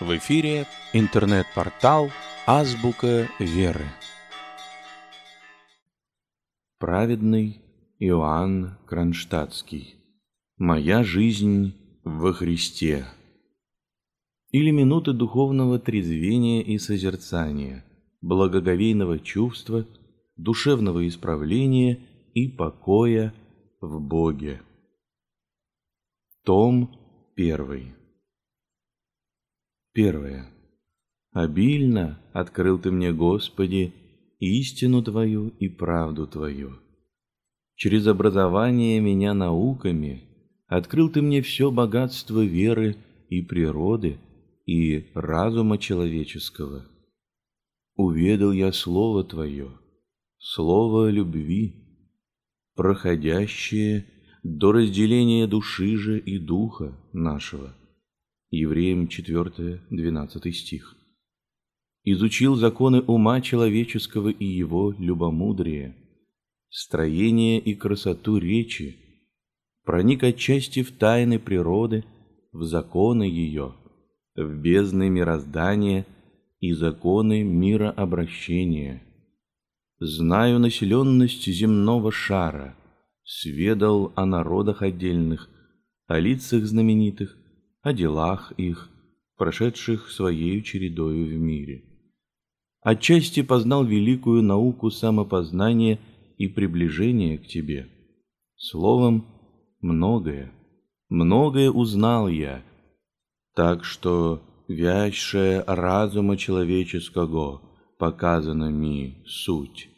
В эфире интернет-портал «Азбука веры». Праведный Иоанн Кронштадтский. Моя жизнь во Христе. Или минуты духовного трезвения и созерцания, благоговейного чувства, душевного исправления и покоя в Боге. Том первый. Первое. Обильно открыл Ты мне, Господи, истину Твою и правду Твою. Через образование меня науками открыл Ты мне все богатство веры и природы и разума человеческого. Уведал я Слово Твое, Слово любви, проходящее до разделения души же и духа нашего – Евреям 4, 12 стих. Изучил законы ума человеческого и его любомудрие, строение и красоту речи, проник отчасти в тайны природы, в законы ее, в бездны мироздания и законы мирообращения. Знаю населенность земного шара, сведал о народах отдельных, о лицах знаменитых, о делах их, прошедших своей чередою в мире. Отчасти познал великую науку самопознания и приближения к тебе. Словом, многое, многое узнал я, так что вящая разума человеческого показана ми суть.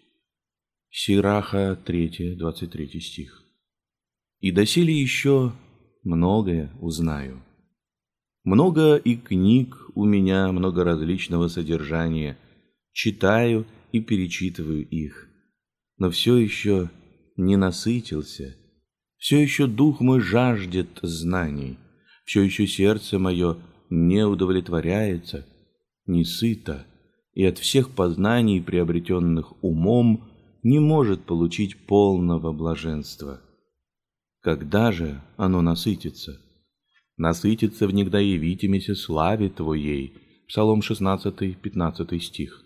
Сираха 3, 23 стих. И доселе еще многое узнаю. Много и книг у меня, много различного содержания. Читаю и перечитываю их. Но все еще не насытился. Все еще дух мой жаждет знаний. Все еще сердце мое не удовлетворяется, не сыто, и от всех познаний, приобретенных умом, не может получить полного блаженства. Когда же оно насытится? Насытится в негда явитимися славе Твоей. Псалом 16, 15 стих.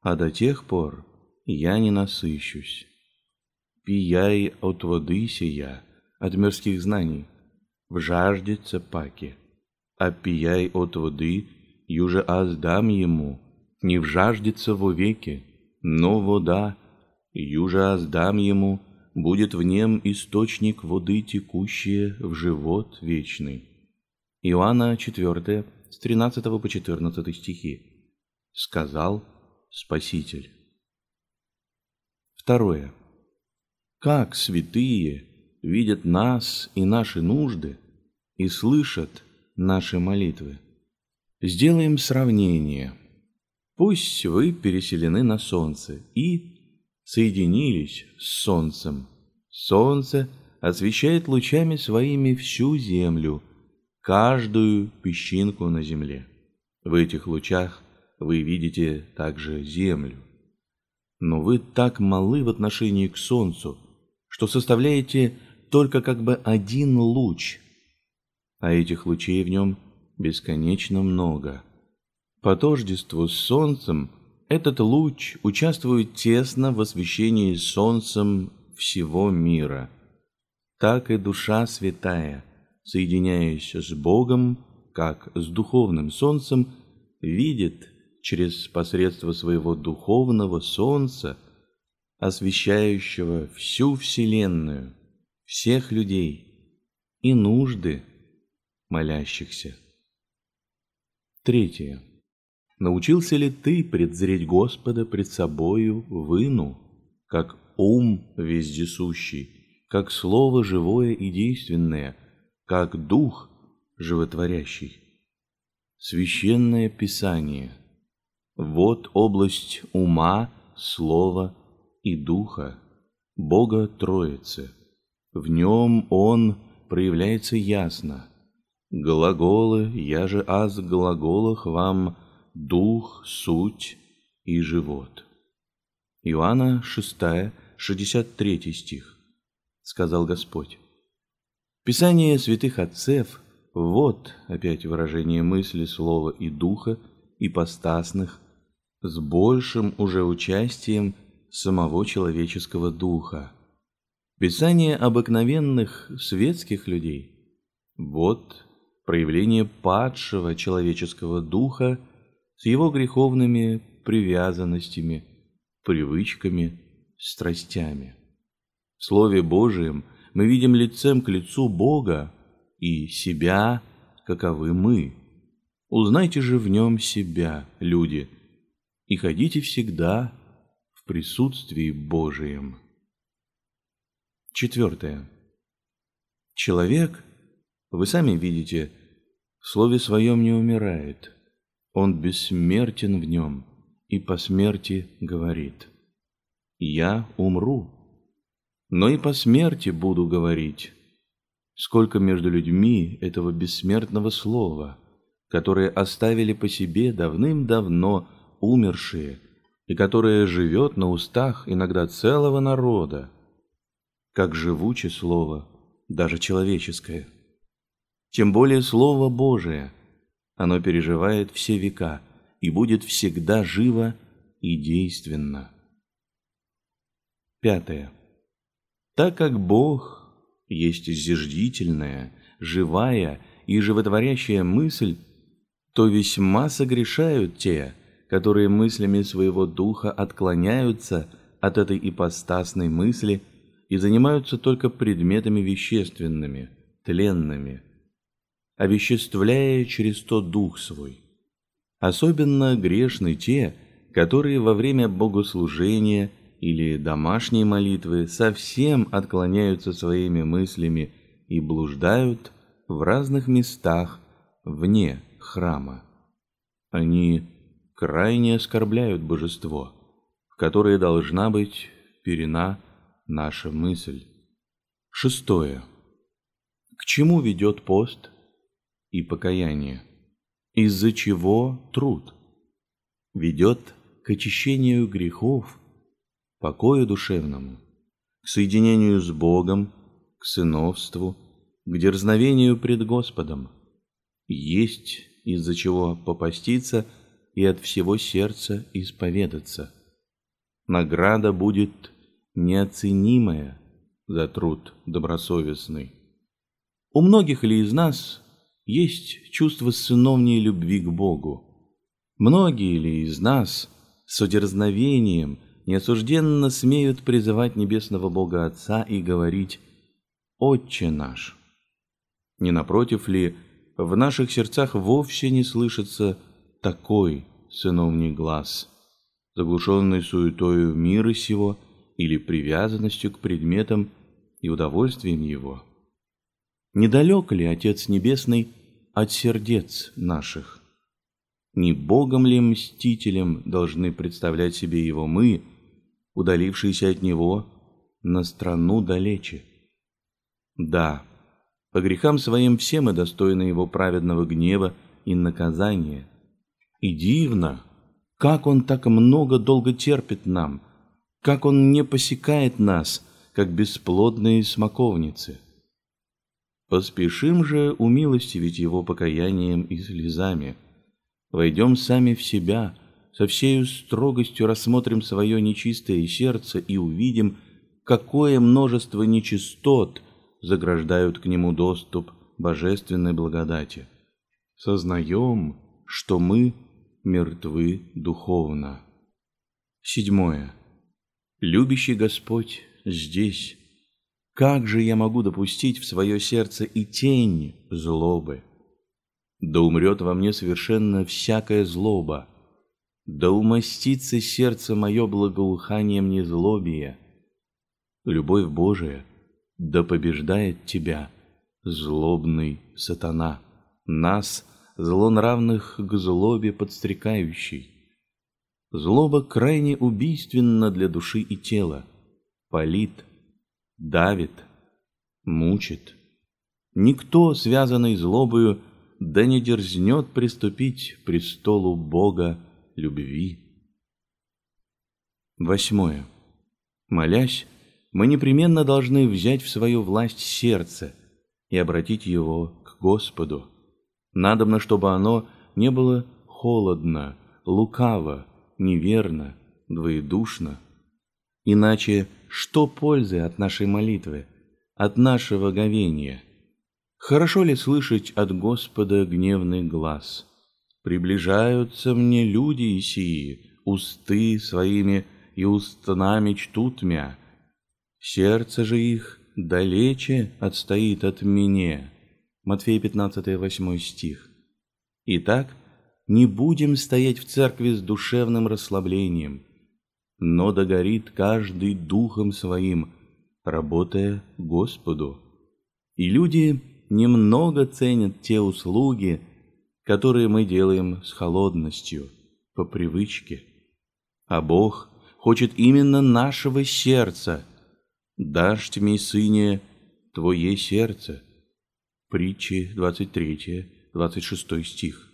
А до тех пор я не насыщусь. Пияй от воды сия, от мирских знаний, в жаждется паки, а пияй от воды, юже аз ему, не в жаждется веки, но вода, юже аз ему, будет в нем источник воды, текущие в живот вечный. Иоанна 4, с 13 по 14 стихи. Сказал Спаситель. Второе. Как святые видят нас и наши нужды и слышат наши молитвы. Сделаем сравнение. Пусть вы переселены на солнце и соединились с солнцем. Солнце освещает лучами своими всю землю, каждую песчинку на земле. В этих лучах вы видите также землю. Но вы так малы в отношении к солнцу, что составляете только как бы один луч, а этих лучей в нем бесконечно много. По тождеству с солнцем – этот луч участвует тесно в освещении солнцем всего мира. Так и душа святая, соединяясь с Богом, как с духовным солнцем, видит через посредство своего духовного солнца, освещающего всю Вселенную, всех людей и нужды молящихся. Третье. Научился ли ты предзреть Господа пред собою выну, как ум вездесущий, как слово живое и действенное, как дух животворящий? Священное Писание. Вот область ума, слова и духа, Бога Троицы. В нем Он проявляется ясно. Глаголы, я же аз глаголах вам дух, суть и живот. Иоанна 6, 63 стих. Сказал Господь. Писание святых отцев вот опять выражение мысли, слова и духа, ипостасных, с большим уже участием самого человеческого духа. Писание обыкновенных светских людей – вот проявление падшего человеческого духа с его греховными привязанностями, привычками, страстями. В Слове Божием мы видим лицем к лицу Бога и себя, каковы мы. Узнайте же в нем себя, люди, и ходите всегда в присутствии Божием. Четвертое. Человек, вы сами видите, в слове своем не умирает. Он бессмертен в нем и по смерти говорит. Я умру, но и по смерти буду говорить. Сколько между людьми этого бессмертного слова, которое оставили по себе давным-давно умершие, и которое живет на устах иногда целого народа, как живуче слово, даже человеческое. Тем более Слово Божие, оно переживает все века и будет всегда живо и действенно. Пятое. Так как Бог есть зиждительная, живая и животворящая мысль, то весьма согрешают те, которые мыслями своего духа отклоняются от этой ипостасной мысли – и занимаются только предметами вещественными, тленными, овеществляя через то дух свой. Особенно грешны те, которые во время богослужения или домашней молитвы совсем отклоняются своими мыслями и блуждают в разных местах вне храма. Они крайне оскорбляют божество, в которое должна быть перена наша мысль. Шестое. К чему ведет пост и покаяние? Из-за чего труд? Ведет к очищению грехов, покою душевному, к соединению с Богом, к сыновству, к дерзновению пред Господом. Есть из-за чего попаститься и от всего сердца исповедаться. Награда будет неоценимое за труд добросовестный. У многих ли из нас есть чувство сыновней любви к Богу? Многие ли из нас с удерзновением неосужденно смеют призывать небесного Бога Отца и говорить «Отче наш»? Не напротив ли, в наших сердцах вовсе не слышится такой сыновний глаз, заглушенный суетою мира сего – или привязанностью к предметам и удовольствием его. Недалек ли Отец Небесный от сердец наших? Не Богом ли мстителем должны представлять себе его мы, удалившиеся от него на страну далече? Да, по грехам своим все мы достойны его праведного гнева и наказания. И дивно, как он так много долго терпит нам – как Он не посекает нас, как бесплодные смоковницы. Поспешим же умилостивить Его покаянием и слезами. Войдем сами в себя, со всею строгостью рассмотрим свое нечистое сердце и увидим, какое множество нечистот заграждают к нему доступ божественной благодати. Сознаем, что мы мертвы духовно. Седьмое. Любящий Господь здесь. Как же я могу допустить в свое сердце и тень злобы? Да умрет во мне совершенно всякая злоба, да умастится сердце мое благоуханием незлобия. Любовь Божия да побеждает тебя, злобный сатана, нас, злонравных к злобе подстрекающий. Злоба крайне убийственна для души и тела, палит, давит, мучит. Никто, связанный злобою, да не дерзнет приступить к престолу Бога любви. Восьмое. Молясь, мы непременно должны взять в свою власть сердце и обратить его к Господу. Надобно, чтобы оно не было холодно, лукаво, неверно, двоедушно. Иначе что пользы от нашей молитвы, от нашего говения? Хорошо ли слышать от Господа гневный глаз? Приближаются мне люди сии, усты своими и устнами чтут мя. Сердце же их далече отстоит от меня. Матфея 15, 8 стих. Итак, не будем стоять в церкви с душевным расслаблением, но догорит каждый духом своим, работая Господу. И люди немного ценят те услуги, которые мы делаем с холодностью, по привычке. А Бог хочет именно нашего сердца. «Дашь мне, сыне, твое сердце» Притчи 23, 26 стих.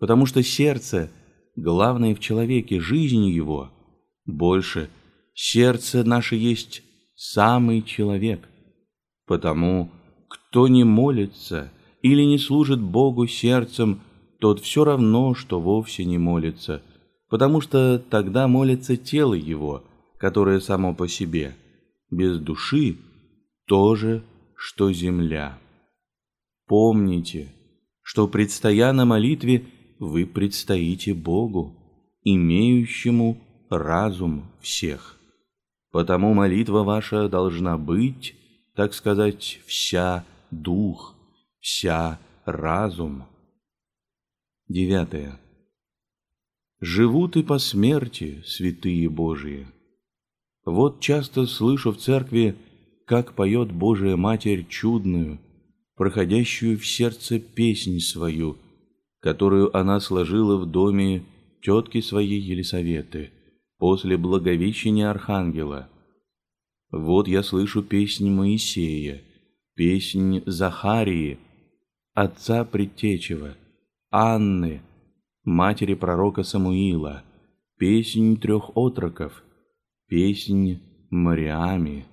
Потому что сердце, главное в человеке, жизнь его, больше, сердце наше есть самый человек. Потому, кто не молится или не служит Богу сердцем, тот все равно, что вовсе не молится, потому что тогда молится тело его, которое само по себе, без души то же, что земля. Помните, что, предстоя на молитве, вы предстоите Богу, имеющему разум всех. Потому молитва ваша должна быть, так сказать, вся дух, вся разум. Девятое. Живут и по смерти святые Божии. Вот часто слышу в церкви, как поет Божия Матерь чудную, проходящую в сердце песнь свою, которую она сложила в доме тетки своей Елисаветы после благовещения Архангела. Вот я слышу песнь Моисея, песнь Захарии, отца Предтечева, Анны, матери пророка Самуила, песнь трех отроков, песнь Мариами.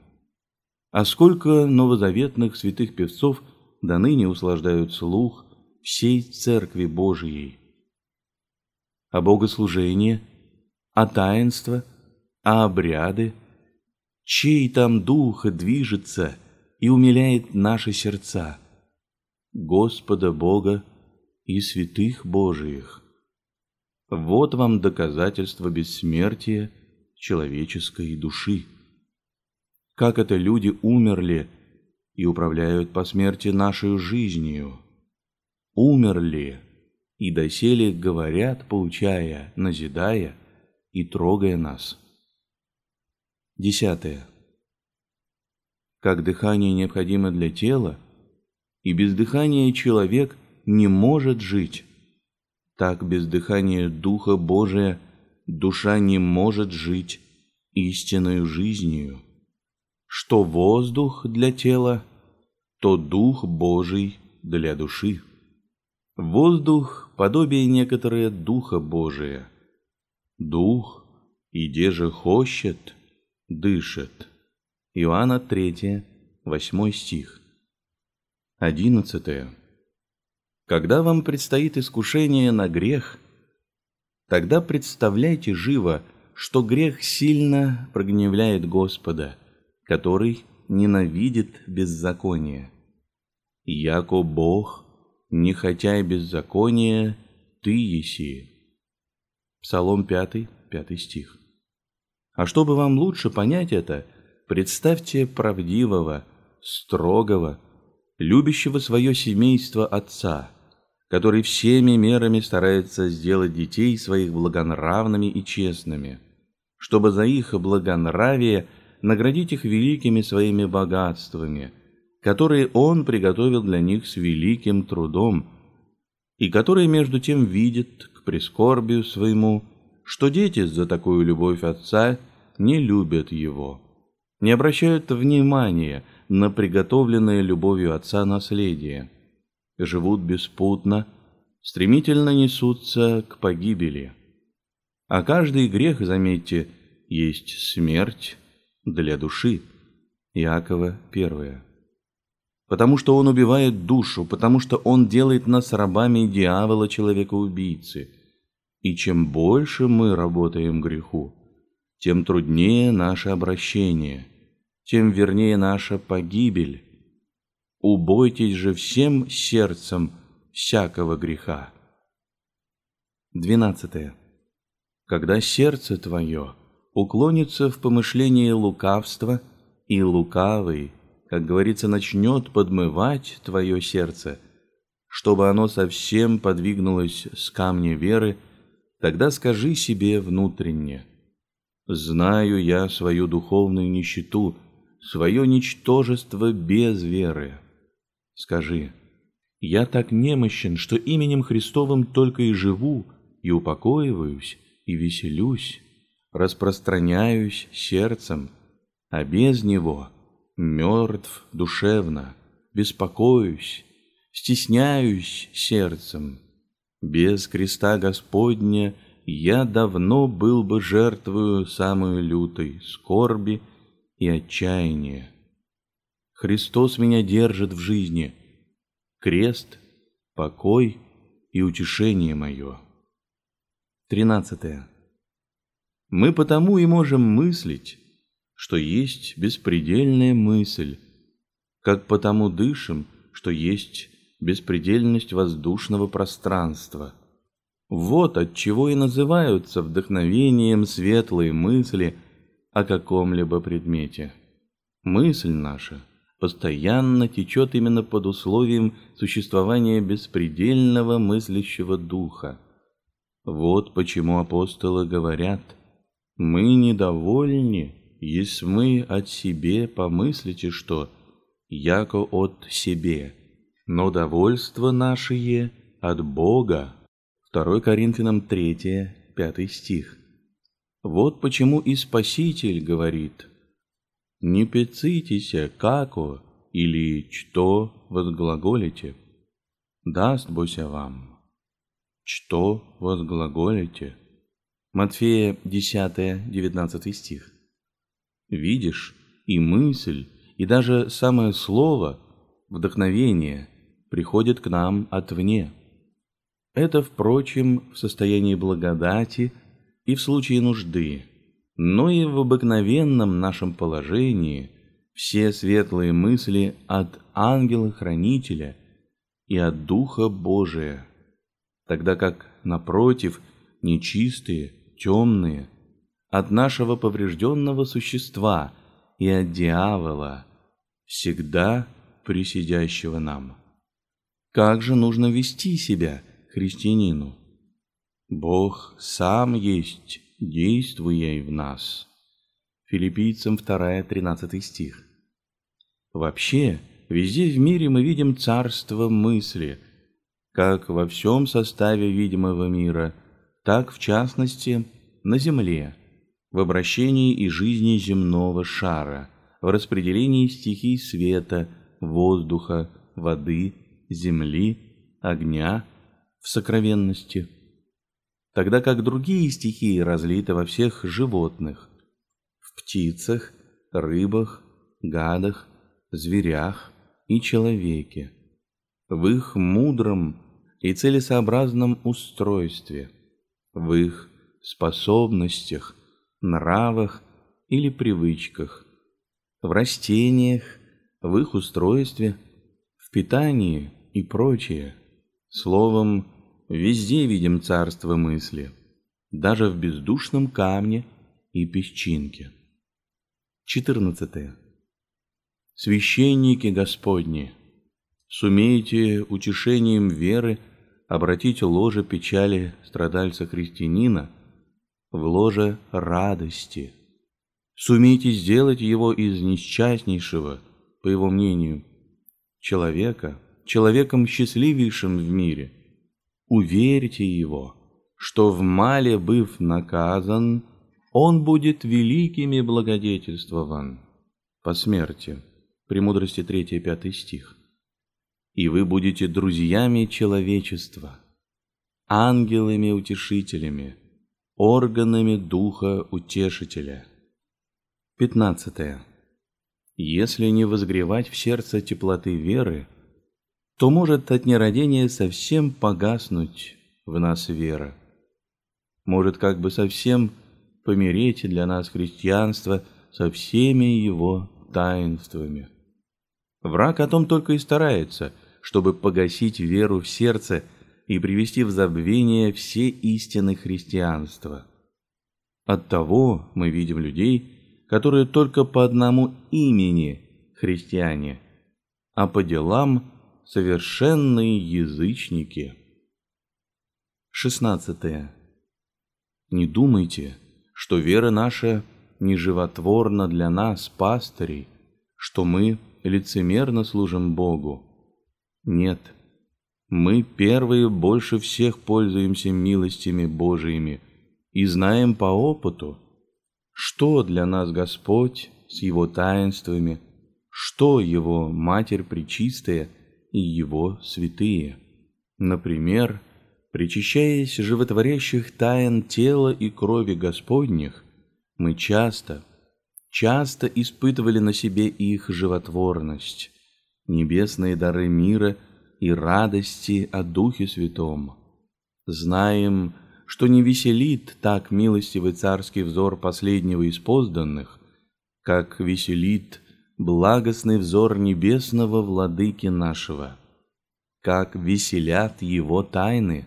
А сколько новозаветных святых певцов – до ныне услаждают слух всей Церкви Божией. А богослужение, а таинство, а обряды, чей там дух движется и умиляет наши сердца, Господа Бога и святых Божиих. Вот вам доказательство бессмертия человеческой души. Как это люди умерли и управляют по смерти нашей жизнью. Умерли и доселе говорят, поучая, назидая и трогая нас. Десятое. Как дыхание необходимо для тела, и без дыхания человек не может жить, так без дыхания Духа Божия душа не может жить истинной жизнью что воздух для тела, то дух Божий для души. Воздух – подобие некоторое духа Божия. Дух, иде же хочет, дышит. Иоанна 3, 8 стих. 11. Когда вам предстоит искушение на грех, тогда представляйте живо, что грех сильно прогневляет Господа – который ненавидит беззаконие. Яко Бог, не хотя и беззакония, ты еси. Псалом 5, 5 стих. А чтобы вам лучше понять это, представьте правдивого, строгого, любящего свое семейство отца, который всеми мерами старается сделать детей своих благонравными и честными, чтобы за их благонравие – наградить их великими своими богатствами, которые он приготовил для них с великим трудом, и которые между тем видят к прискорбию своему, что дети за такую любовь отца не любят его, не обращают внимания на приготовленное любовью отца наследие, живут беспутно, стремительно несутся к погибели. А каждый грех, заметьте, есть смерть для души. Иакова 1. Потому что он убивает душу, потому что он делает нас рабами дьявола, человека-убийцы. И чем больше мы работаем греху, тем труднее наше обращение, тем вернее наша погибель. Убойтесь же всем сердцем всякого греха. 12. Когда сердце твое уклонится в помышление лукавства, и лукавый, как говорится, начнет подмывать твое сердце, чтобы оно совсем подвигнулось с камня веры, тогда скажи себе внутренне, «Знаю я свою духовную нищету, свое ничтожество без веры». Скажи, «Я так немощен, что именем Христовым только и живу, и упокоиваюсь, и веселюсь, распространяюсь сердцем, а без него мертв душевно, беспокоюсь, стесняюсь сердцем. Без креста Господня я давно был бы жертвою самой лютой скорби и отчаяния. Христос меня держит в жизни, крест, покой и утешение мое. 13. Мы потому и можем мыслить, что есть беспредельная мысль, как потому дышим, что есть беспредельность воздушного пространства. Вот от чего и называются вдохновением светлые мысли о каком-либо предмете. Мысль наша постоянно течет именно под условием существования беспредельного мыслящего духа. Вот почему апостолы говорят, «Мы недовольны, если мы от себе помыслите, что яко от себе, но довольство наше от Бога». 2 Коринфянам 3, 5 стих. Вот почему и Спаситель говорит, «Не пецитесь, како или что возглаголите, даст Бося вам» что возглаголите? Матфея 10-19 стих. Видишь, и мысль, и даже самое слово, вдохновение, приходит к нам отвне. Это, впрочем, в состоянии благодати и в случае нужды, но и в обыкновенном нашем положении все светлые мысли от ангела-хранителя и от Духа Божия – тогда как, напротив, нечистые, темные, от нашего поврежденного существа и от дьявола, всегда присидящего нам. Как же нужно вести себя христианину? Бог сам есть, действуя в нас. Филиппийцам 2, 13 стих. Вообще, везде в мире мы видим царство мысли – как во всем составе видимого мира, так, в частности, на Земле, в обращении и жизни земного шара, в распределении стихий света, воздуха, воды, земли, огня, в сокровенности, тогда как другие стихии разлиты во всех животных, в птицах, рыбах, гадах, зверях и человеке в их мудром и целесообразном устройстве, в их способностях, нравах или привычках, в растениях, в их устройстве, в питании и прочее. Словом, везде видим царство мысли, даже в бездушном камне и песчинке. 14. Священники Господни – сумеете утешением веры обратить ложе печали страдальца-христианина в ложе радости. Сумейте сделать его из несчастнейшего, по его мнению, человека, человеком счастливейшим в мире. Уверьте его, что в мале быв наказан, он будет великими благодетельствован по смерти. Премудрости 3-5 стих и вы будете друзьями человечества, ангелами-утешителями, органами Духа Утешителя. 15. Если не возгревать в сердце теплоты веры, то может от нерадения совсем погаснуть в нас вера. Может как бы совсем помереть для нас христианство со всеми его таинствами. Враг о том только и старается, чтобы погасить веру в сердце и привести в забвение все истины христианства. Оттого мы видим людей, которые только по одному имени христиане, а по делам совершенные язычники. 16. Не думайте, что вера наша не животворна для нас, пастырей, что мы лицемерно служим Богу. Нет, мы первые больше всех пользуемся милостями Божиими и знаем по опыту, что для нас Господь с Его таинствами, что Его Матерь Пречистая и Его святые. Например, причащаясь животворящих тайн тела и крови Господних, мы часто, часто испытывали на себе их животворность, небесные дары мира и радости о Духе Святом. Знаем, что не веселит так милостивый царский взор последнего из позданных, как веселит благостный взор небесного владыки нашего, как веселят его тайны.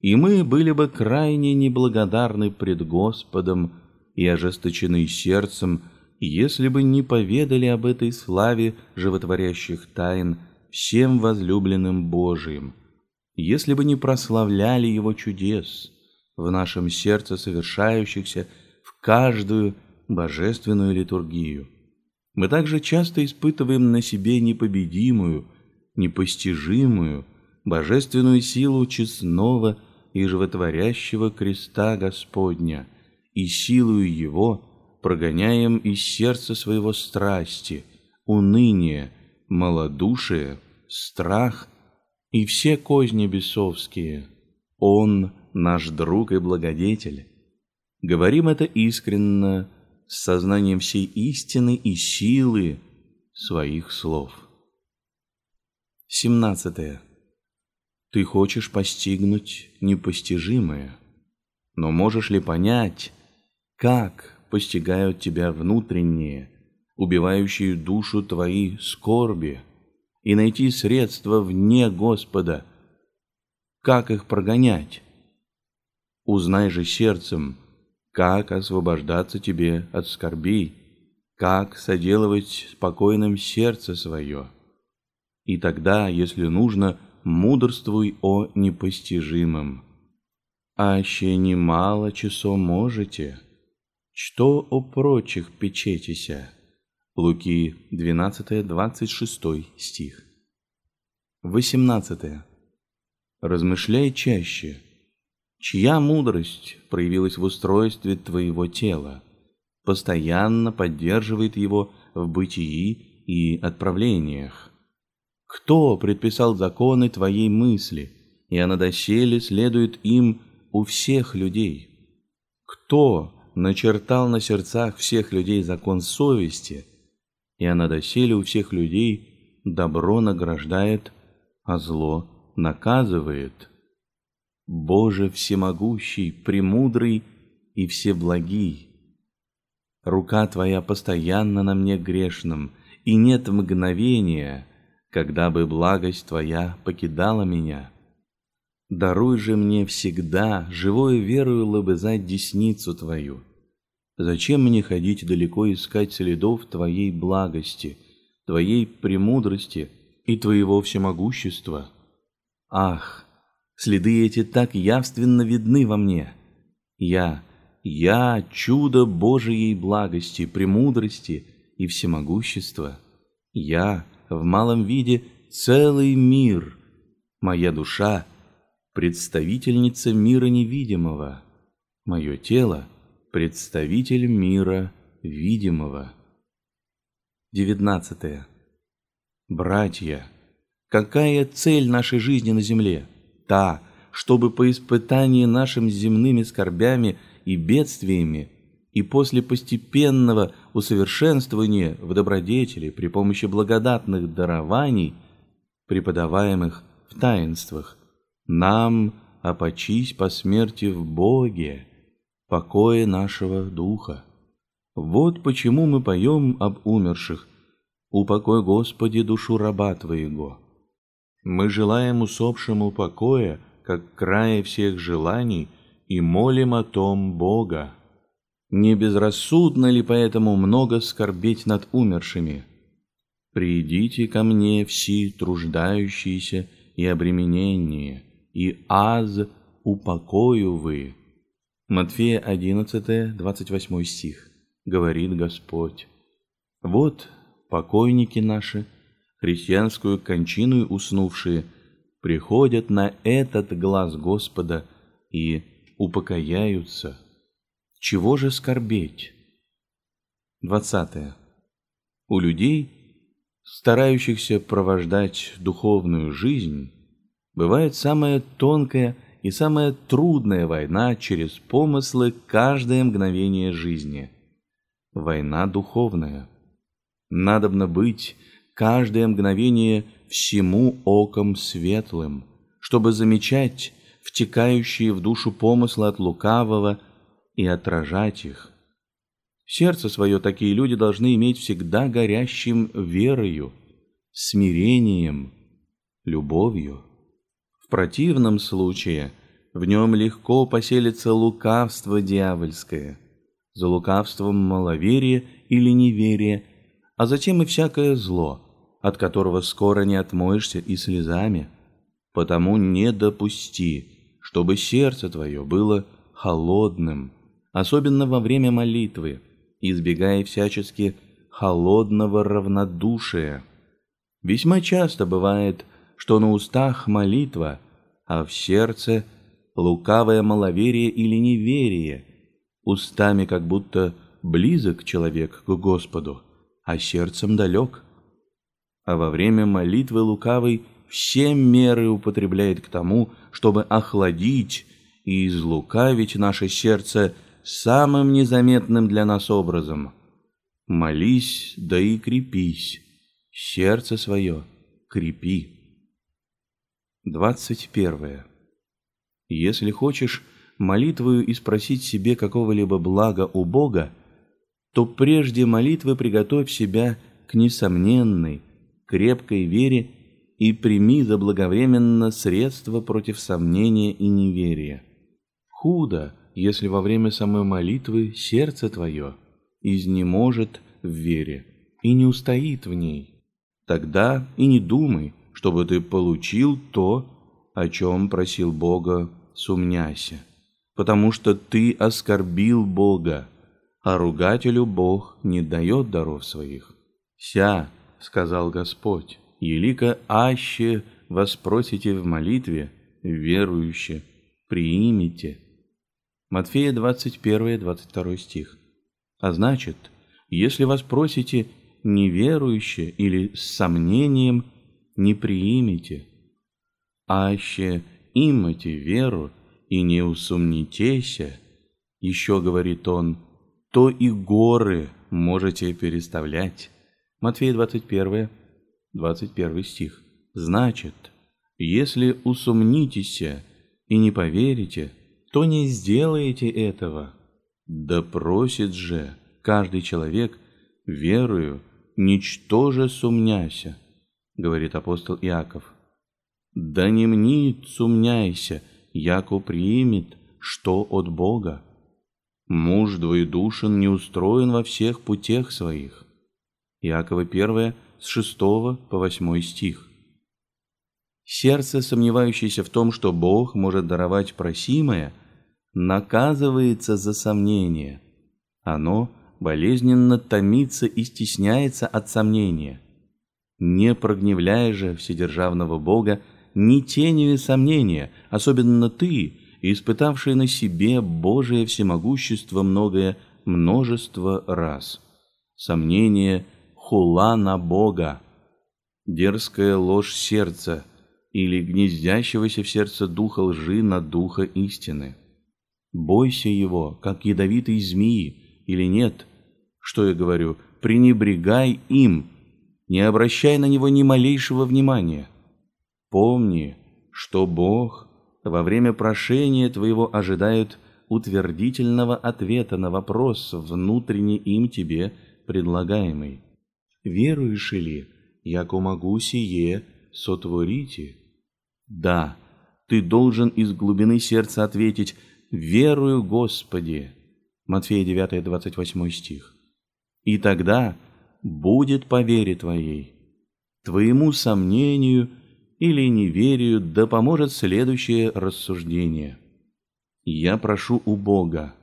И мы были бы крайне неблагодарны пред Господом и ожесточены сердцем, если бы не поведали об этой славе животворящих тайн всем возлюбленным Божиим, если бы не прославляли Его чудес в нашем сердце совершающихся в каждую божественную литургию. Мы также часто испытываем на себе непобедимую, непостижимую, божественную силу честного и животворящего креста Господня – и силою его прогоняем из сердца своего страсти, уныние, малодушие, страх и все козни бесовские. Он наш друг и благодетель. Говорим это искренно, с сознанием всей истины и силы своих слов. 17. Ты хочешь постигнуть непостижимое, но можешь ли понять, как постигают тебя внутренние, убивающие душу твои скорби, и найти средства вне Господа? Как их прогонять? Узнай же сердцем, как освобождаться тебе от скорбей, как соделывать спокойным сердце свое. И тогда, если нужно, мудрствуй о непостижимом. Аще немало часов можете — что о прочих печетися? Луки 12-26 стих. 18. Размышляй чаще. Чья мудрость проявилась в устройстве твоего тела, постоянно поддерживает его в бытии и отправлениях? Кто предписал законы твоей мысли, и она доселе следует им у всех людей? Кто начертал на сердцах всех людей закон совести, и она доселе у всех людей добро награждает, а зло наказывает. Боже всемогущий, премудрый и всеблагий, рука Твоя постоянно на мне грешном, и нет мгновения, когда бы благость Твоя покидала меня. Даруй же мне всегда живою верою лобызать десницу Твою, Зачем мне ходить далеко искать следов Твоей благости, Твоей премудрости и Твоего всемогущества? Ах, следы эти так явственно видны во мне. Я, я чудо Божией благости, премудрости и всемогущества. Я в малом виде целый мир. Моя душа — представительница мира невидимого. Мое тело — Представитель мира видимого. 19. Братья, какая цель нашей жизни на земле? Та, чтобы по испытании нашим земными скорбями и бедствиями и после постепенного усовершенствования в добродетели при помощи благодатных дарований, преподаваемых в таинствах, нам опочись по смерти в Боге, покое нашего духа. Вот почему мы поем об умерших. Упокой, Господи, душу раба Твоего. Мы желаем усопшему покоя, как края всех желаний, и молим о том Бога. Не безрассудно ли поэтому много скорбеть над умершими? Придите ко мне все труждающиеся и обремененные, и аз упокою вы. Матфея 11, 28 стих. Говорит Господь. Вот покойники наши, христианскую кончину уснувшие, приходят на этот глаз Господа и упокояются. Чего же скорбеть? 20. У людей, старающихся провождать духовную жизнь, бывает самая тонкая и самая трудная война через помыслы каждое мгновение жизни. Война духовная. Надобно быть каждое мгновение всему оком светлым, чтобы замечать втекающие в душу помыслы от лукавого и отражать их. Сердце свое такие люди должны иметь всегда горящим верою, смирением, любовью. В противном случае в нем легко поселится лукавство дьявольское, за лукавством маловерие или неверие, а затем и всякое зло, от которого скоро не отмоешься и слезами. Потому не допусти, чтобы сердце твое было холодным, особенно во время молитвы, избегая всячески холодного равнодушия. Весьма часто бывает, что на устах молитва, а в сердце лукавое маловерие или неверие, устами как будто близок человек к Господу, а сердцем далек. А во время молитвы лукавый все меры употребляет к тому, чтобы охладить и излукавить наше сердце самым незаметным для нас образом. Молись, да и крепись, сердце свое крепи. Двадцать первое. Если хочешь молитвою и спросить себе какого-либо блага у Бога, то прежде молитвы приготовь себя к несомненной, крепкой вере и прими заблаговременно средства против сомнения и неверия. Худо, если во время самой молитвы сердце твое изнеможет в вере и не устоит в ней. Тогда и не думай, чтобы ты получил то, о чем просил Бога, сумняся, потому что ты оскорбил Бога, а ругателю Бог не дает даров своих. «Ся», — сказал Господь, — «елика аще воспросите в молитве, верующе, приимите». Матфея 21-22 стих. А значит, если вас просите неверующе или с сомнением, не приимите, аще имайте веру и не усомнитеся, еще говорит он, то и горы можете переставлять. Матфея 21, 21 стих. Значит, если усомнитесь и не поверите, то не сделаете этого. Да просит же каждый человек верою, ничтоже сумняся, говорит апостол Иаков. Да не мнит сумняйся, яко примет, что от Бога. Муж двоедушен не устроен во всех путях своих. Иакова 1, с 6 по 8 стих. Сердце, сомневающееся в том, что Бог может даровать просимое, наказывается за сомнение. Оно болезненно томится и стесняется от сомнения. Не прогневляя же вседержавного Бога ни тени сомнения, особенно ты, испытавший на себе Божие всемогущество многое множество раз. Сомнение хула на Бога, дерзкая ложь сердца – или гнездящегося в сердце духа лжи на духа истины. Бойся его, как ядовитой змеи, или нет, что я говорю, пренебрегай им, не обращай на него ни малейшего внимания. Помни, что Бог во время прошения твоего ожидает утвердительного ответа на вопрос, внутренне им тебе предлагаемый. Веруешь ли, яко могу сие сотворите? Да, ты должен из глубины сердца ответить «Верую, Господи». Матфея 9, 28 стих. И тогда будет по вере твоей. Твоему сомнению или неверию да поможет следующее рассуждение. Я прошу у Бога.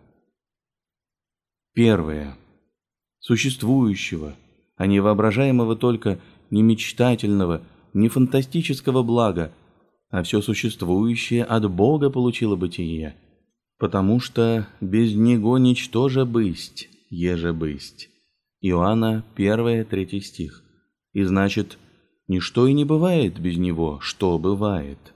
Первое. Существующего, а не воображаемого только, не мечтательного, не фантастического блага, а все существующее от Бога получило бытие, потому что без Него ничтоже бысть, еже бысть. Иоанна 1, 3 стих. И значит, ничто и не бывает без Него, что бывает.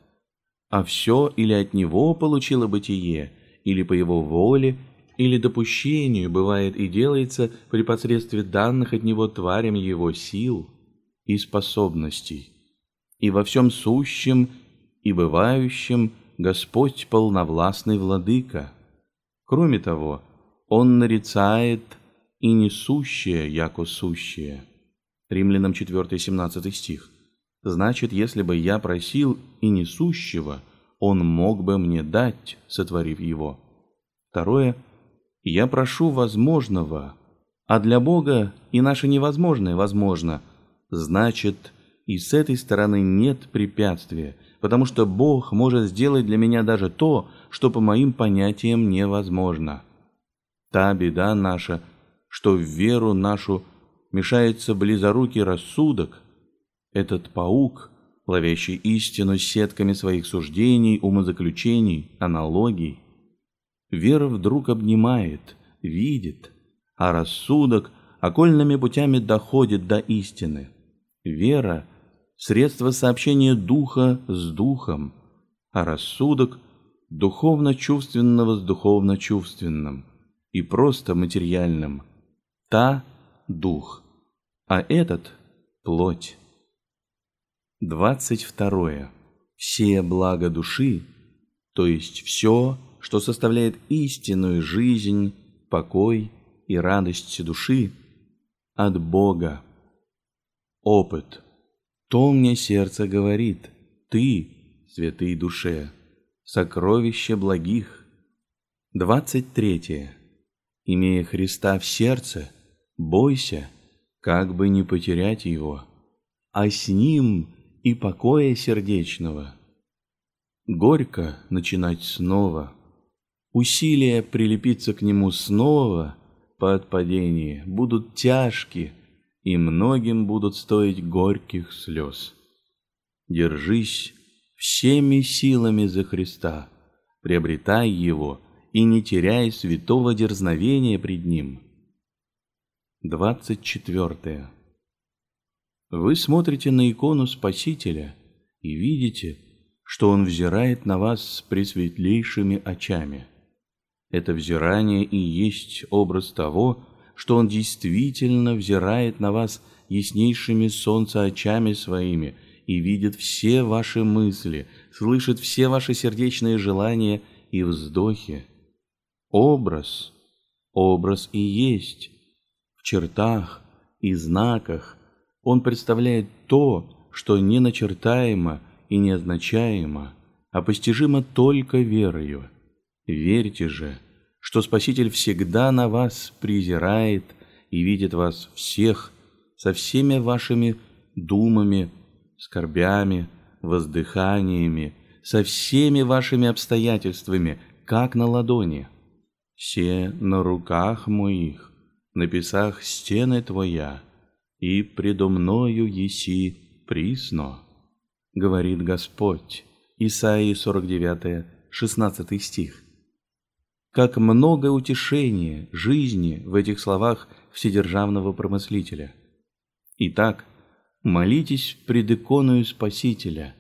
А все или от Него получило бытие, или по Его воле, или допущению бывает и делается при посредстве данных от Него тварям Его сил и способностей. И во всем сущем и бывающем Господь полновластный владыка. Кроме того, Он нарицает и несущее, яко сущее. Римлянам 4, 17 стих. Значит, если бы я просил и несущего, Он мог бы мне дать, сотворив его. Второе. Я прошу возможного, а для Бога и наше невозможное возможно. Значит, и с этой стороны нет препятствия, потому что Бог может сделать для меня даже то, что по моим понятиям невозможно. Та беда наша, что в веру нашу мешается близорукий рассудок, этот паук, ловящий истину сетками своих суждений, умозаключений, аналогий, вера вдруг обнимает, видит, а рассудок окольными путями доходит до истины. Вера – средство сообщения духа с духом, а рассудок – духовно-чувственного с духовно-чувственным и просто материальным. Та – дух, а этот – плоть. Двадцать второе. Все блага души, то есть все, что составляет истинную жизнь, покой и радость души, от Бога. Опыт – то мне сердце говорит, ты, святый душе, сокровище благих. Двадцать третье. Имея Христа в сердце, бойся, как бы не потерять его, а с ним и покоя сердечного. Горько начинать снова, усилия прилепиться к нему снова по отпадении будут тяжкие, и многим будут стоить горьких слез. Держись всеми силами за Христа, приобретай Его и не теряй святого дерзновения пред Ним. 24. Вы смотрите на икону Спасителя и видите, что Он взирает на вас с пресветлейшими очами. Это взирание и есть образ того, что Он действительно взирает на вас яснейшими солнца очами своими и видит все ваши мысли, слышит все ваши сердечные желания и вздохи. Образ, образ и есть. В чертах и знаках он представляет то, что не начертаемо и не означаемо, а постижимо только верою. Верьте же – что Спаситель всегда на вас презирает и видит вас всех со всеми вашими думами, скорбями, воздыханиями, со всеми вашими обстоятельствами, как на ладони. Все на руках моих, написах стены Твоя, и предо мною еси присно, говорит Господь. Исаии 49, 16 стих. Как много утешения, жизни в этих словах вседержавного промыслителя. Итак, молитесь пред иконою Спасителя,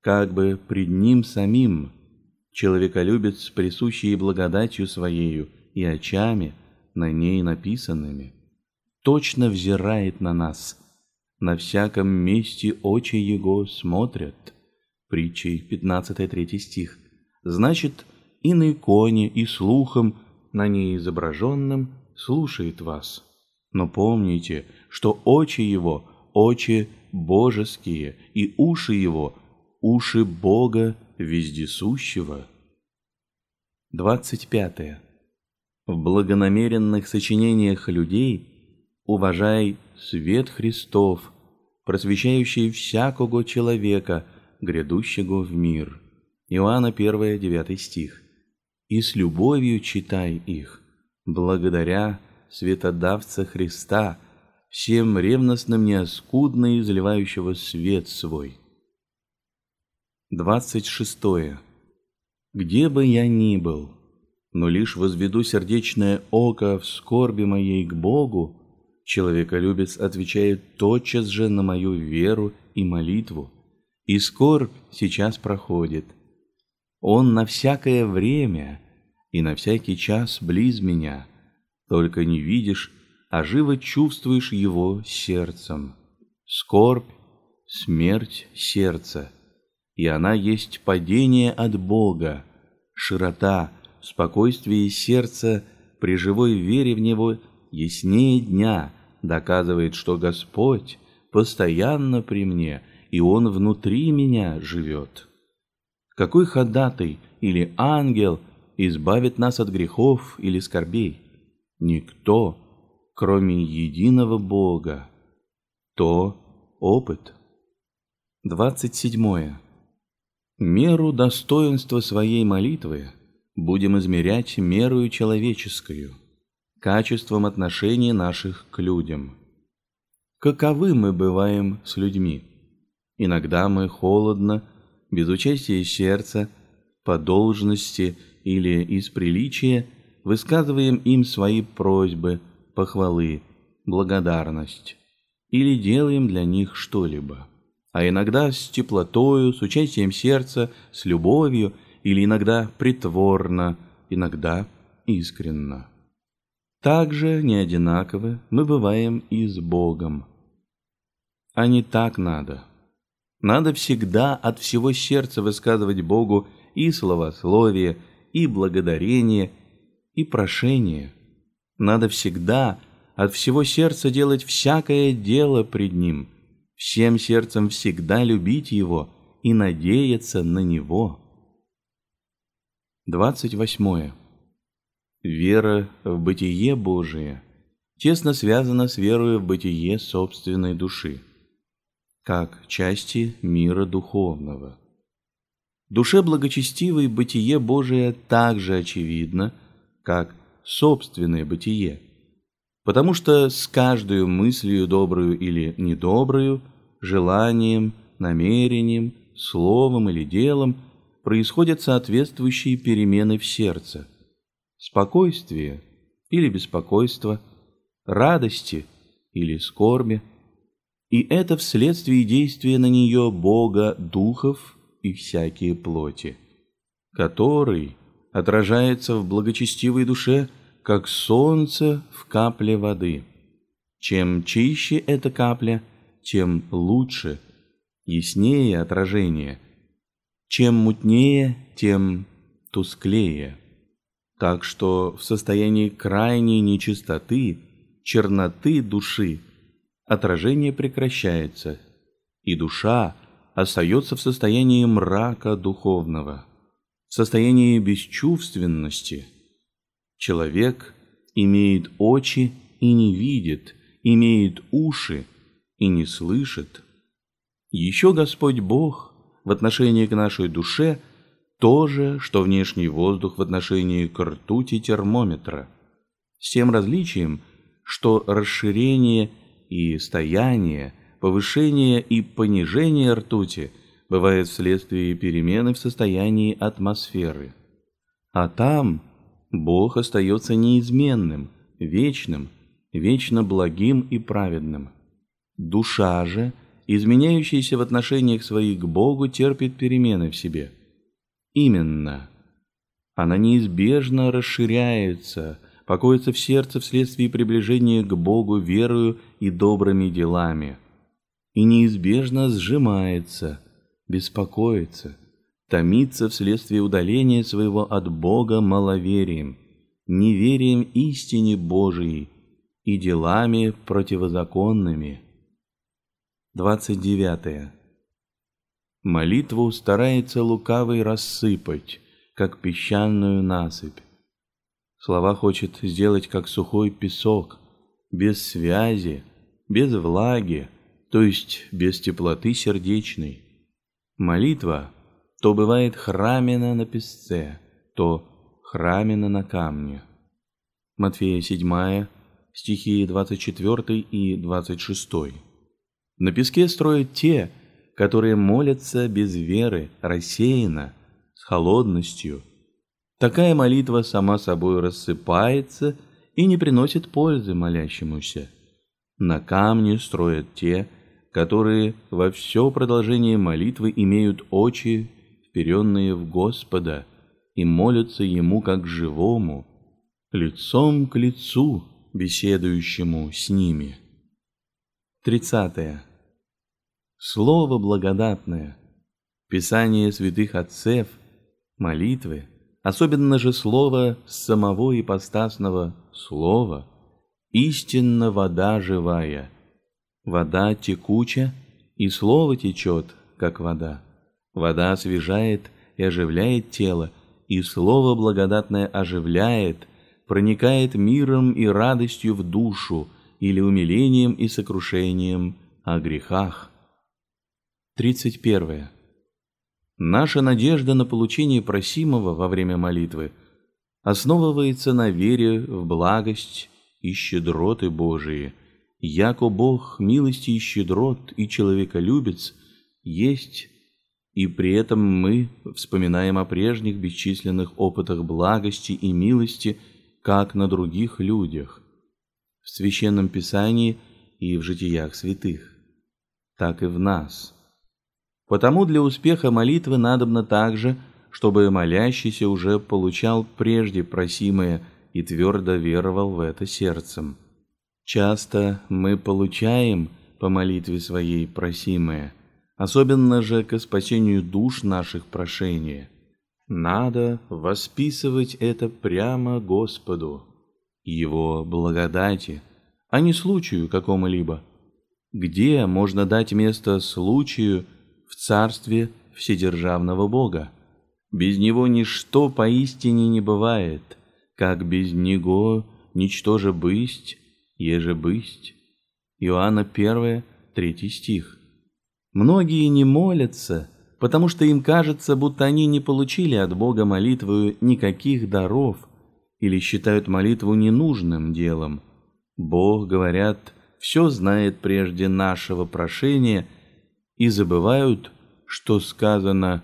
как бы пред Ним самим, человеколюбец, присущий благодатью Своею и очами, на ней написанными, точно взирает на нас. На всяком месте очи его смотрят. Притчей 15-3 стих. Значит, и на иконе, и слухом, на ней изображенном, слушает вас. Но помните, что очи его – очи божеские, и уши его – уши Бога вездесущего. 25. В благонамеренных сочинениях людей уважай свет Христов, просвещающий всякого человека, грядущего в мир. Иоанна 1, 9 стих. И с любовью читай их, благодаря светодавца Христа, всем ревностным неоскудно изливающего свет свой. 26. Где бы я ни был, но лишь возведу сердечное око в скорби моей к Богу, человеколюбец отвечает тотчас же на мою веру и молитву, и скорбь сейчас проходит. Он на всякое время и на всякий час близ меня, только не видишь, а живо чувствуешь его сердцем. Скорбь, смерть сердца, и она есть падение от Бога, широта, спокойствие сердца при живой вере в Него яснее дня доказывает, что Господь постоянно при мне, и Он внутри меня живет. Какой ходатай или ангел избавит нас от грехов или скорбей? Никто, кроме единого Бога. То опыт. 27. Меру достоинства своей молитвы будем измерять мерою человеческую, качеством отношений наших к людям. Каковы мы бываем с людьми? Иногда мы холодно, без участия сердца, по должности или из приличия – высказываем им свои просьбы, похвалы, благодарность или делаем для них что-либо. А иногда с теплотою, с участием сердца, с любовью или иногда притворно, иногда искренно. Также не одинаковы мы бываем и с Богом. А не так надо. Надо всегда от всего сердца высказывать Богу и словословие, и благодарение, и прошение. Надо всегда от всего сердца делать всякое дело пред Ним, всем сердцем всегда любить Его и надеяться на Него. 28. Вера в бытие Божие тесно связана с верой в бытие собственной души, как части мира духовного. Душе благочестивой бытие Божие также очевидно – как собственное бытие. Потому что с каждой мыслью добрую или недобрую, желанием, намерением, словом или делом происходят соответствующие перемены в сердце. Спокойствие или беспокойство, радости или скорби. И это вследствие действия на нее Бога духов и всякие плоти, который отражается в благочестивой душе, как солнце в капле воды. Чем чище эта капля, тем лучше, яснее отражение. Чем мутнее, тем тусклее. Так что в состоянии крайней нечистоты, черноты души, отражение прекращается, и душа остается в состоянии мрака духовного в состоянии бесчувственности. Человек имеет очи и не видит, имеет уши и не слышит. Еще Господь Бог в отношении к нашей душе то же, что внешний воздух в отношении к ртути термометра, с тем различием, что расширение и стояние, повышение и понижение ртути – бывает вследствие перемены в состоянии атмосферы. А там Бог остается неизменным, вечным, вечно благим и праведным. Душа же, изменяющаяся в отношениях своих к Богу, терпит перемены в себе. Именно. Она неизбежно расширяется, покоится в сердце вследствие приближения к Богу верою и добрыми делами, и неизбежно сжимается, беспокоится, томится вследствие удаления своего от Бога маловерием, неверием истине Божией и делами противозаконными. 29. Молитву старается лукавый рассыпать, как песчаную насыпь. Слова хочет сделать, как сухой песок, без связи, без влаги, то есть без теплоты сердечной. Молитва то бывает храмина на песце, то храмина на камне. Матфея 7, стихи 24 и 26. На песке строят те, которые молятся без веры, рассеянно, с холодностью. Такая молитва сама собой рассыпается и не приносит пользы молящемуся. На камне строят те, которые во все продолжение молитвы имеют очи, вперенные в Господа, и молятся Ему как живому, лицом к лицу, беседующему с ними. 30. Слово благодатное, Писание святых отцев, молитвы, особенно же слово самого ипостасного слова, истинно вода живая, вода текуча, и слово течет, как вода. Вода освежает и оживляет тело, и слово благодатное оживляет, проникает миром и радостью в душу или умилением и сокрушением о грехах. 31. Наша надежда на получение просимого во время молитвы основывается на вере в благость и щедроты Божии. Яко Бог милости и щедрот и человеколюбец есть, и при этом мы вспоминаем о прежних бесчисленных опытах благости и милости, как на других людях, в Священном Писании и в житиях святых, так и в нас – Потому для успеха молитвы надобно также, чтобы молящийся уже получал прежде просимое и твердо веровал в это сердцем. Часто мы получаем по молитве своей просимое, особенно же к спасению душ наших прошения. Надо восписывать это прямо Господу, Его благодати, а не случаю какому-либо. Где можно дать место случаю, в царстве вседержавного Бога. Без него ничто поистине не бывает, как без него ничто же бысть, еже бысть. Иоанна 1, 3 стих. Многие не молятся, потому что им кажется, будто они не получили от Бога молитвою никаких даров или считают молитву ненужным делом. Бог, говорят, все знает прежде нашего прошения – и забывают, что сказано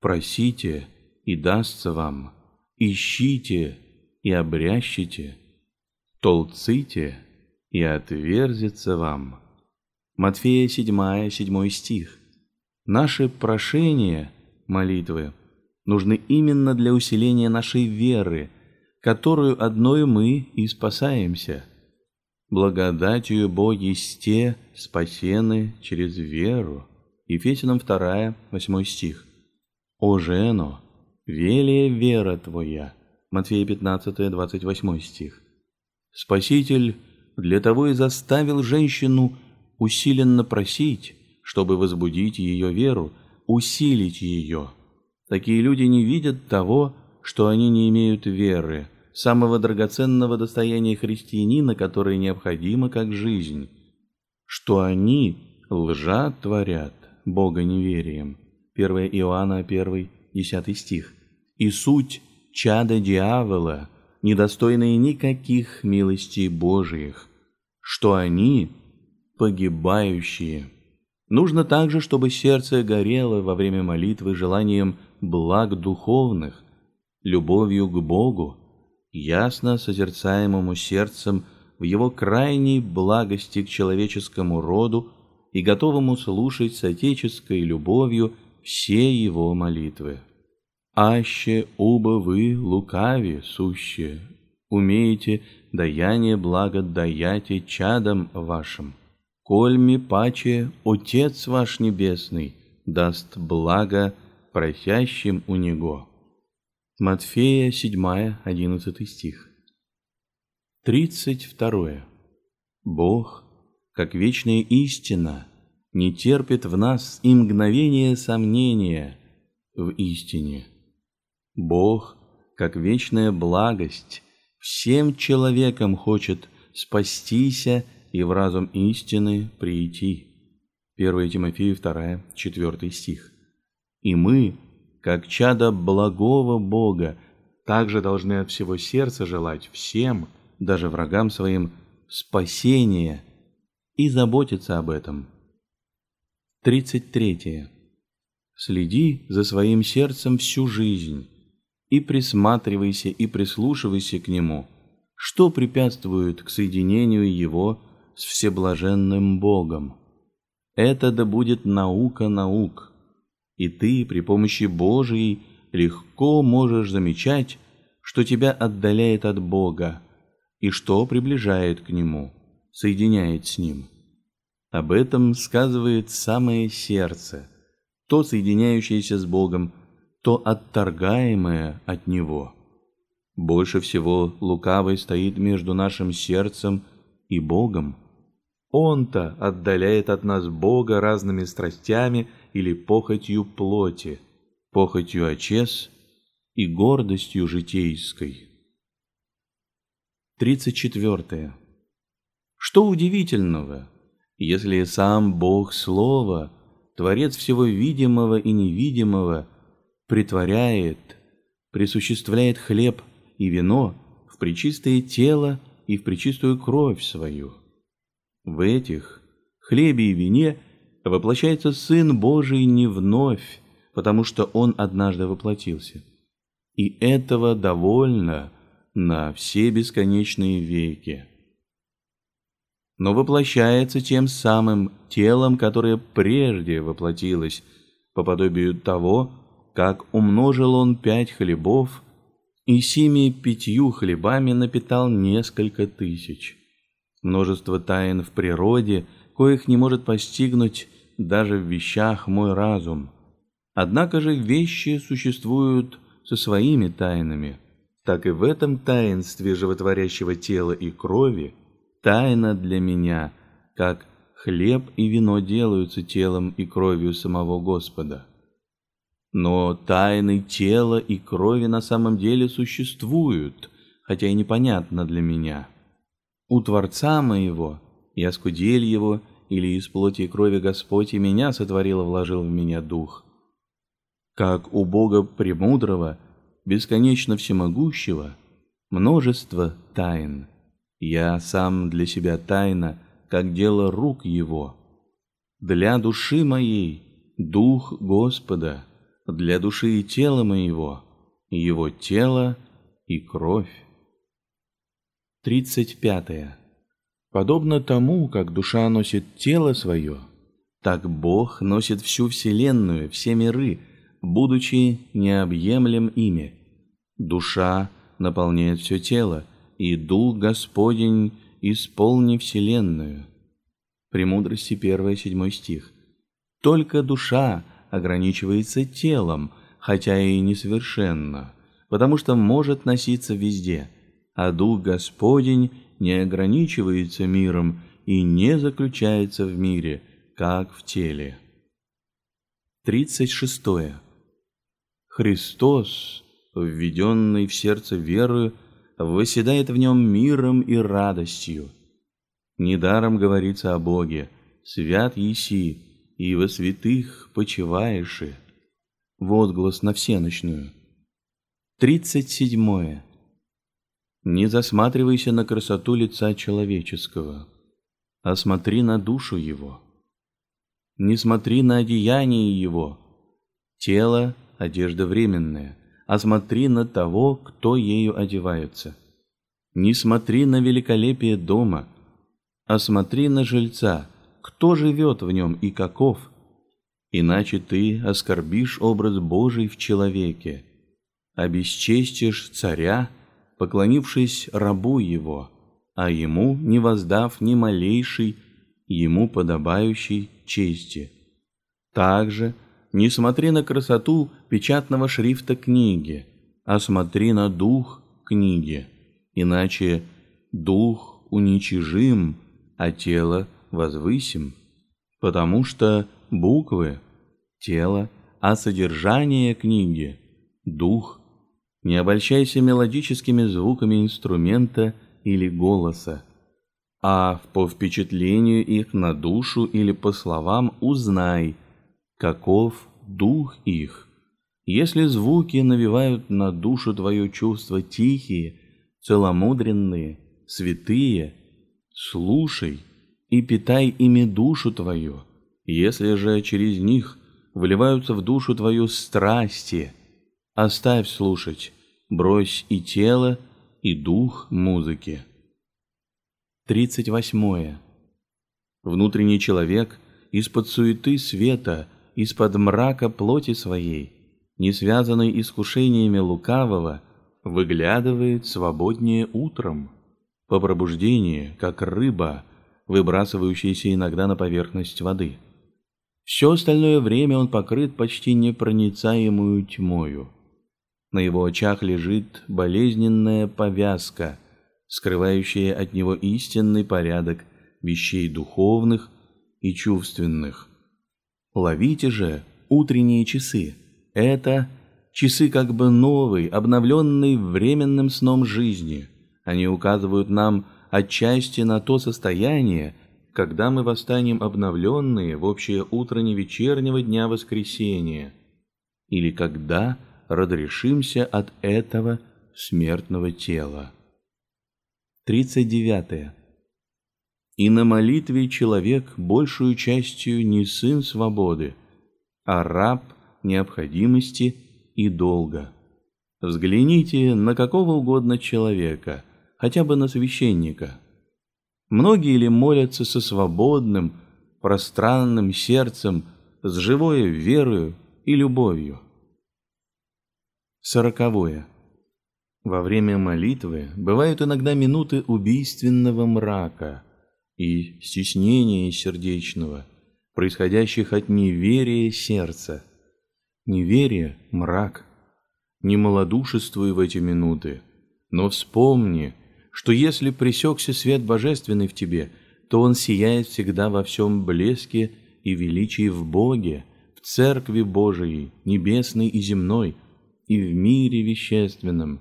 «просите, и дастся вам, ищите, и обрящите, толците, и отверзится вам». Матфея 7, 7 стих. Наши прошения, молитвы, нужны именно для усиления нашей веры, которую одной мы и спасаемся. Благодатью Боги сте спасены через веру. Ефесянам 2, 8 стих. «О жено, велия вера твоя». Матфея 15, 28 стих. Спаситель для того и заставил женщину усиленно просить, чтобы возбудить ее веру, усилить ее. Такие люди не видят того, что они не имеют веры, самого драгоценного достояния христианина, которое необходимо как жизнь, что они лжа творят, Бога неверием. 1 Иоанна 1, 10 стих. И суть чада дьявола, недостойные никаких милостей Божиих, что они погибающие. Нужно также, чтобы сердце горело во время молитвы желанием благ духовных, любовью к Богу, ясно созерцаемому сердцем в его крайней благости к человеческому роду и готовому слушать с отеческой любовью все его молитвы. «Аще уба вы лукави суще, умеете даяние благо даяте чадам вашим. Кольми паче Отец ваш Небесный даст благо просящим у Него. Матфея 7, 11 стих. 32. Бог, как вечная истина, не терпит в нас и мгновения сомнения в истине. Бог, как вечная благость, всем человекам хочет спастися и в разум истины прийти. 1 Тимофею 2, 4 стих. И мы, как чада благого Бога, также должны от всего сердца желать всем, даже врагам своим, спасения и заботиться об этом. 33. Следи за своим сердцем всю жизнь и присматривайся и прислушивайся к нему, что препятствует к соединению его с всеблаженным Богом. Это да будет наука наук, и ты при помощи Божией легко можешь замечать, что тебя отдаляет от Бога и что приближает к Нему, соединяет с Ним. Об этом сказывает самое сердце, то соединяющееся с Богом, то отторгаемое от Него. Больше всего лукавый стоит между нашим сердцем и Богом. Он-то отдаляет от нас Бога разными страстями – или похотью плоти, похотью очес и гордостью житейской. 34. Что удивительного, если сам Бог Слова, Творец всего видимого и невидимого, притворяет, присуществляет хлеб и вино в причистое тело и в причистую кровь свою. В этих хлебе и вине – воплощается Сын Божий не вновь, потому что Он однажды воплотился. И этого довольно на все бесконечные веки. Но воплощается тем самым телом, которое прежде воплотилось, по подобию того, как умножил Он пять хлебов и сими пятью хлебами напитал несколько тысяч. Множество тайн в природе, коих не может постигнуть даже в вещах мой разум. Однако же вещи существуют со своими тайнами. Так и в этом таинстве животворящего тела и крови тайна для меня, как хлеб и вино делаются телом и кровью самого Господа. Но тайны тела и крови на самом деле существуют, хотя и непонятно для меня. У Творца моего я скудель его или из плоти и крови Господь и меня сотворил и вложил в меня дух. Как у Бога премудрого, бесконечно всемогущего, множество тайн. Я сам для себя тайна, как дело рук Его. Для души моей дух Господа, для души и тела моего, Его тело и кровь. Тридцать пятое. Подобно тому, как душа носит тело свое, так Бог носит всю вселенную, все миры, будучи необъемлем ими. Душа наполняет все тело, и Дух Господень исполни вселенную. Премудрости 1 7 стих. Только душа ограничивается телом, хотя и несовершенно, потому что может носиться везде, а Дух Господень не ограничивается миром и не заключается в мире, как в теле. 36. Христос, введенный в сердце верою, восседает в нем миром и радостью. Недаром говорится о Боге, свят еси, и во святых почиваешь. Возглас на всеночную. 37. Не засматривайся на красоту лица человеческого, а смотри на душу его. Не смотри на одеяние его, тело – одежда временная, а смотри на того, кто ею одевается. Не смотри на великолепие дома, а смотри на жильца, кто живет в нем и каков, иначе ты оскорбишь образ Божий в человеке, обесчестишь царя – поклонившись рабу его, а ему не воздав ни малейшей, ему подобающей чести. Также не смотри на красоту печатного шрифта книги, а смотри на дух книги, иначе дух уничижим, а тело возвысим, потому что буквы – тело, а содержание книги – дух. Не обольщайся мелодическими звуками инструмента или голоса, а по впечатлению их на душу или по словам узнай, каков дух их. Если звуки навевают на душу твое чувства тихие, целомудренные, святые, слушай и питай ими душу твою. Если же через них вливаются в душу твою страсти, оставь слушать, брось и тело, и дух музыки. 38. Внутренний человек из-под суеты света, из-под мрака плоти своей, не связанный искушениями лукавого, выглядывает свободнее утром, по пробуждении, как рыба, выбрасывающаяся иногда на поверхность воды. Все остальное время он покрыт почти непроницаемую тьмою. На его очах лежит болезненная повязка, скрывающая от него истинный порядок вещей духовных и чувственных. Ловите же утренние часы. Это часы как бы новой, обновленной временным сном жизни. Они указывают нам отчасти на то состояние, когда мы восстанем обновленные в общее утро невечернего дня воскресения, или когда разрешимся от этого смертного тела. 39. И на молитве человек большую частью не сын свободы, а раб необходимости и долга. Взгляните на какого угодно человека, хотя бы на священника. Многие ли молятся со свободным, пространным сердцем, с живой верою и любовью? Сороковое. Во время молитвы бывают иногда минуты убийственного мрака и стеснения сердечного, происходящих от неверия сердца. Неверие – мрак. Не малодушествуй в эти минуты, но вспомни, что если пресекся свет божественный в тебе, то он сияет всегда во всем блеске и величии в Боге, в Церкви Божией, небесной и земной – и в мире вещественном,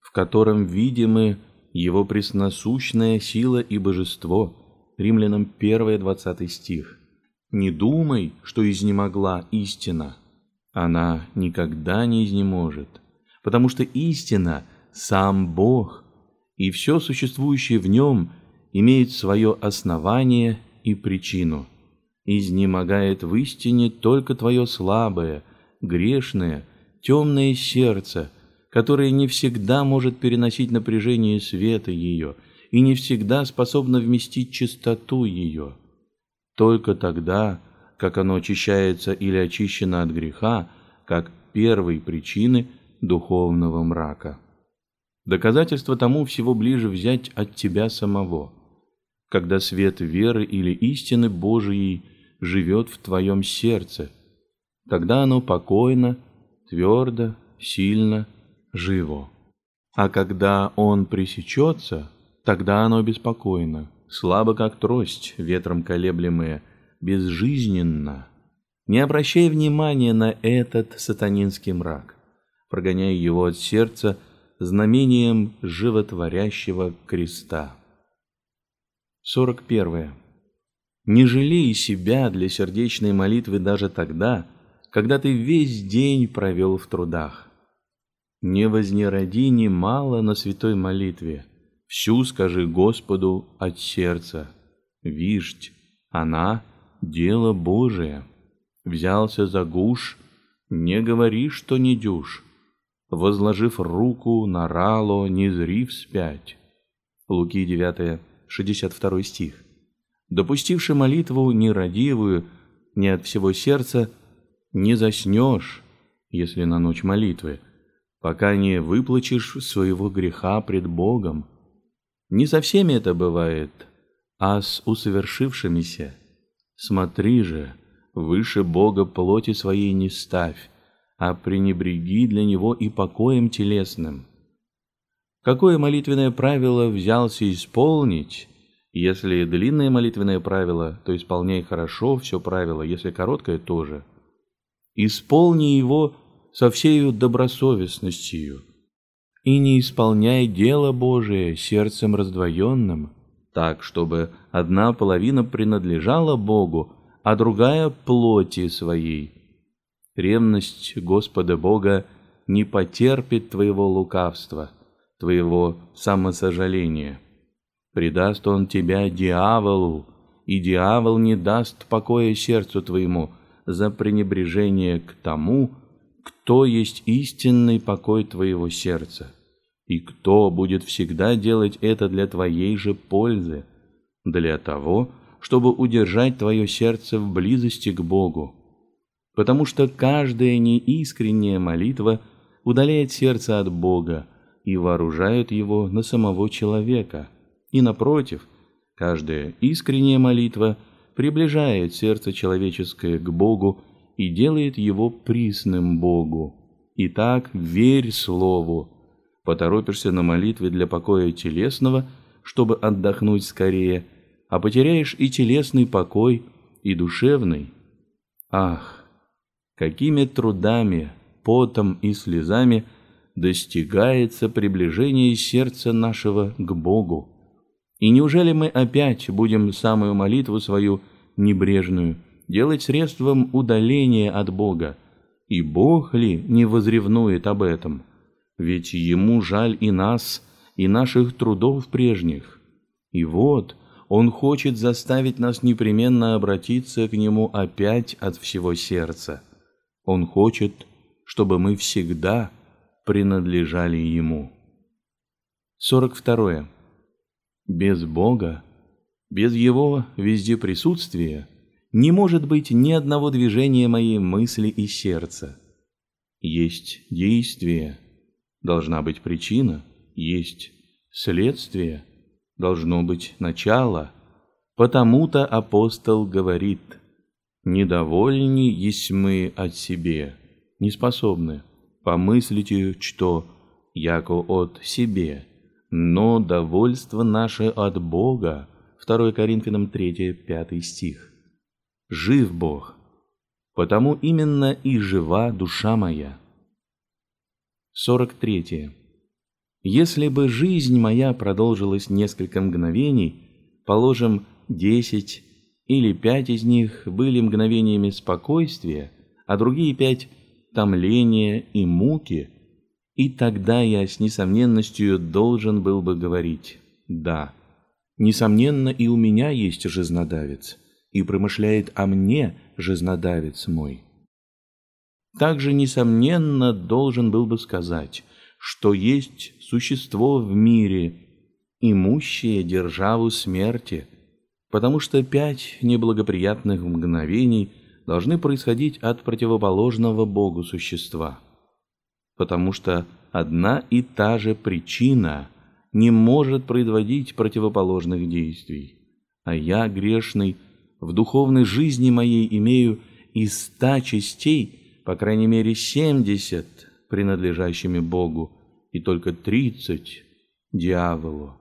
в котором видимы его пресносущная сила и божество. Римлянам 1, 20 стих. Не думай, что изнемогла истина. Она никогда не изнеможет, потому что истина – сам Бог, и все существующее в нем имеет свое основание и причину. Изнемогает в истине только твое слабое, грешное, темное сердце, которое не всегда может переносить напряжение света ее и не всегда способно вместить чистоту ее. Только тогда, как оно очищается или очищено от греха, как первой причины духовного мрака. Доказательство тому всего ближе взять от тебя самого, когда свет веры или истины Божией живет в твоем сердце, тогда оно покойно твердо, сильно, живо. А когда он пресечется, тогда оно беспокойно, слабо как трость, ветром колеблемая, безжизненно. Не обращай внимания на этот сатанинский мрак, прогоняя его от сердца знамением животворящего креста. 41. Не жалей себя для сердечной молитвы даже тогда, когда ты весь день провел в трудах. Не вознероди немало на святой молитве, всю скажи Господу от сердца. Виждь, она — дело Божие. Взялся за гуш, не говори, что не дюж. Возложив руку на рало, не зри вспять. Луки 9, 62 стих. Допустивши молитву нерадивую, не от всего сердца, не заснешь, если на ночь молитвы, пока не выплачешь своего греха пред Богом. Не со всеми это бывает, а с усовершившимися. Смотри же, выше Бога плоти своей не ставь, а пренебреги для Него и покоем телесным. Какое молитвенное правило взялся исполнить, если длинное молитвенное правило, то исполняй хорошо все правило, если короткое тоже. Исполни его со всею добросовестностью, и не исполняй дело Божие сердцем раздвоенным, так, чтобы одна половина принадлежала Богу, а другая — плоти своей. Ревность Господа Бога не потерпит твоего лукавства, твоего самосожаления. Предаст он тебя дьяволу, и дьявол не даст покоя сердцу твоему за пренебрежение к тому, кто есть истинный покой твоего сердца, и кто будет всегда делать это для твоей же пользы, для того, чтобы удержать твое сердце в близости к Богу. Потому что каждая неискренняя молитва удаляет сердце от Бога и вооружает его на самого человека – и напротив, каждая искренняя молитва приближает сердце человеческое к Богу и делает его присным Богу. Итак, верь слову. Поторопишься на молитве для покоя телесного, чтобы отдохнуть скорее, а потеряешь и телесный покой, и душевный. Ах, какими трудами, потом и слезами достигается приближение сердца нашего к Богу. И неужели мы опять будем самую молитву свою небрежную делать средством удаления от Бога? И Бог ли не возревнует об этом? Ведь Ему жаль и нас, и наших трудов прежних. И вот Он хочет заставить нас непременно обратиться к Нему опять от всего сердца. Он хочет, чтобы мы всегда принадлежали Ему. 42. Без Бога, без Его везде присутствия, не может быть ни одного движения моей мысли и сердца. Есть действие, должна быть причина, есть следствие, должно быть начало. Потому-то апостол говорит, «Недовольни есть мы от себе, не способны помыслить, что яко от себе» но довольство наше от Бога. 2 Коринфянам 3, 5 стих. Жив Бог, потому именно и жива душа моя. 43. Если бы жизнь моя продолжилась несколько мгновений, положим, десять или пять из них были мгновениями спокойствия, а другие пять — томления и муки — и тогда я с несомненностью должен был бы говорить «да». Несомненно, и у меня есть жизнодавец, и промышляет о мне жизнодавец мой. Также, несомненно, должен был бы сказать, что есть существо в мире, имущее державу смерти, потому что пять неблагоприятных мгновений должны происходить от противоположного Богу существа – потому что одна и та же причина не может производить противоположных действий. А я, грешный, в духовной жизни моей имею из ста частей, по крайней мере, семьдесят принадлежащими Богу, и только тридцать дьяволу.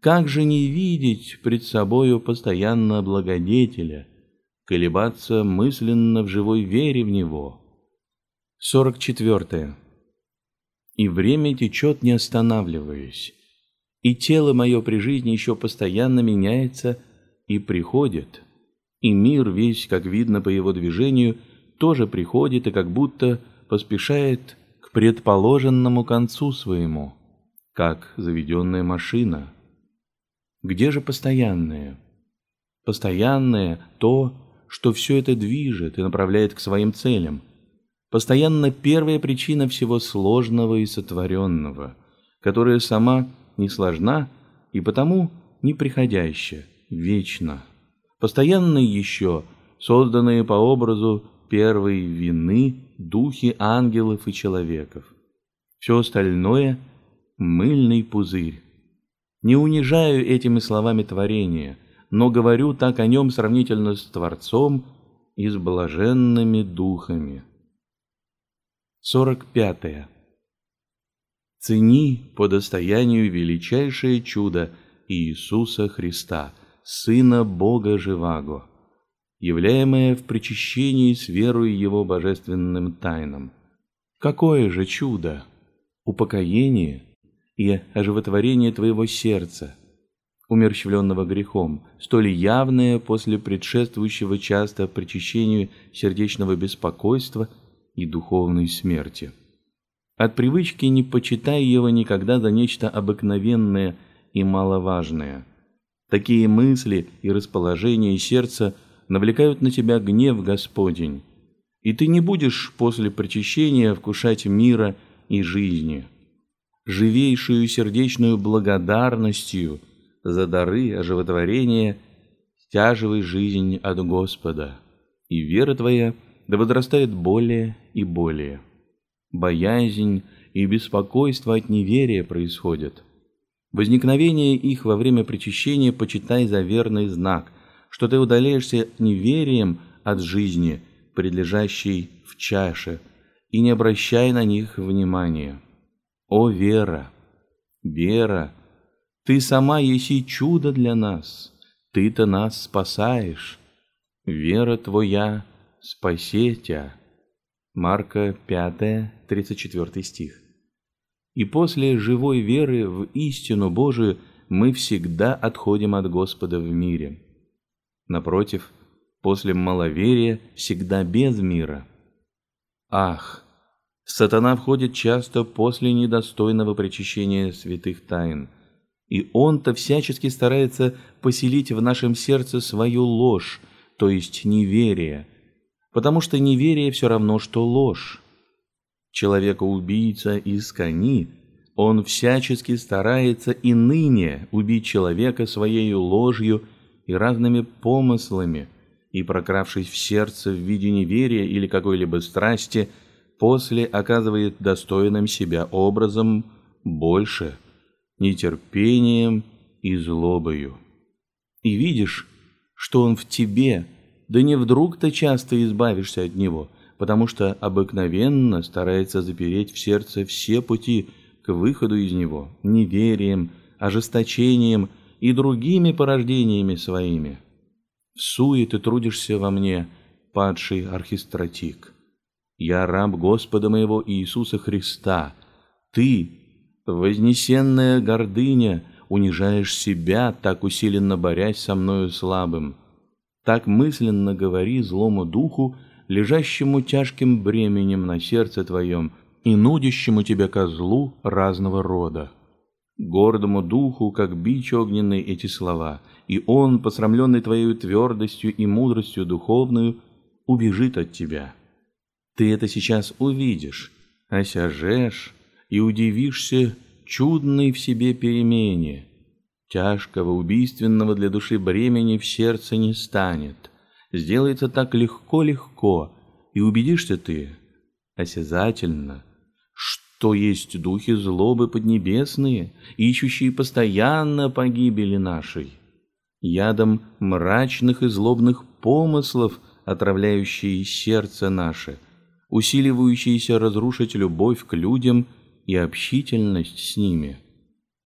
Как же не видеть пред собою постоянно благодетеля, колебаться мысленно в живой вере в него? 44 и время течет, не останавливаясь, и тело мое при жизни еще постоянно меняется и приходит, и мир весь, как видно по его движению, тоже приходит и как будто поспешает к предположенному концу своему, как заведенная машина. Где же постоянное? Постоянное то, что все это движет и направляет к своим целям – постоянно первая причина всего сложного и сотворенного, которая сама не сложна и потому неприходящая, вечна. Постоянно еще созданные по образу первой вины духи ангелов и человеков. Все остальное — мыльный пузырь. Не унижаю этими словами творение, но говорю так о нем сравнительно с Творцом и с блаженными духами. 45. -е. Цени по достоянию величайшее чудо Иисуса Христа, Сына Бога Живаго, являемое в причащении с верой Его божественным тайнам. Какое же чудо! Упокоение и оживотворение твоего сердца, умерщвленного грехом, столь явное после предшествующего часто причащению сердечного беспокойства и духовной смерти. От привычки не почитай его никогда за нечто обыкновенное и маловажное. Такие мысли и расположения сердца навлекают на тебя гнев Господень, и ты не будешь после причащения вкушать мира и жизни. Живейшую сердечную благодарностью за дары оживотворения стяживай жизнь от Господа, и вера твоя да возрастает более и более боязнь и беспокойство от неверия происходят. Возникновение их во время причащения почитай за верный знак, что ты удаляешься неверием от жизни, предлежащей в чаше, и не обращай на них внимания. О вера, вера, ты сама еси чудо для нас, ты-то нас спасаешь. Вера твоя спасетя. Марка 5, 34 стих. И после живой веры в истину Божию мы всегда отходим от Господа в мире. Напротив, после маловерия всегда без мира. Ах, сатана входит часто после недостойного причащения святых тайн, и он-то всячески старается поселить в нашем сердце свою ложь, то есть неверие – потому что неверие все равно, что ложь. Человека-убийца из кони, он всячески старается и ныне убить человека своей ложью и разными помыслами, и, прокравшись в сердце в виде неверия или какой-либо страсти, после оказывает достойным себя образом больше, нетерпением и злобою. И видишь, что он в тебе – да не вдруг ты часто избавишься от него, потому что обыкновенно старается запереть в сердце все пути к выходу из него неверием, ожесточением и другими порождениями своими. В суе ты трудишься во мне, падший архистратик. Я раб Господа моего Иисуса Христа. Ты, вознесенная гордыня, унижаешь себя, так усиленно борясь со мною слабым. Так мысленно говори злому духу, лежащему тяжким бременем на сердце твоем и нудящему тебя козлу разного рода. Гордому духу, как бич огненный, эти слова, и он, посрамленный твоей твердостью и мудростью духовную, убежит от тебя. Ты это сейчас увидишь, осяжешь и удивишься чудной в себе перемене, Тяжкого, убийственного для души бремени в сердце не станет. Сделается так легко-легко, и убедишься ты осязательно, что есть духи злобы поднебесные, ищущие постоянно погибели нашей, ядом мрачных и злобных помыслов, отравляющие сердце наше, усиливающиеся разрушить любовь к людям и общительность с ними –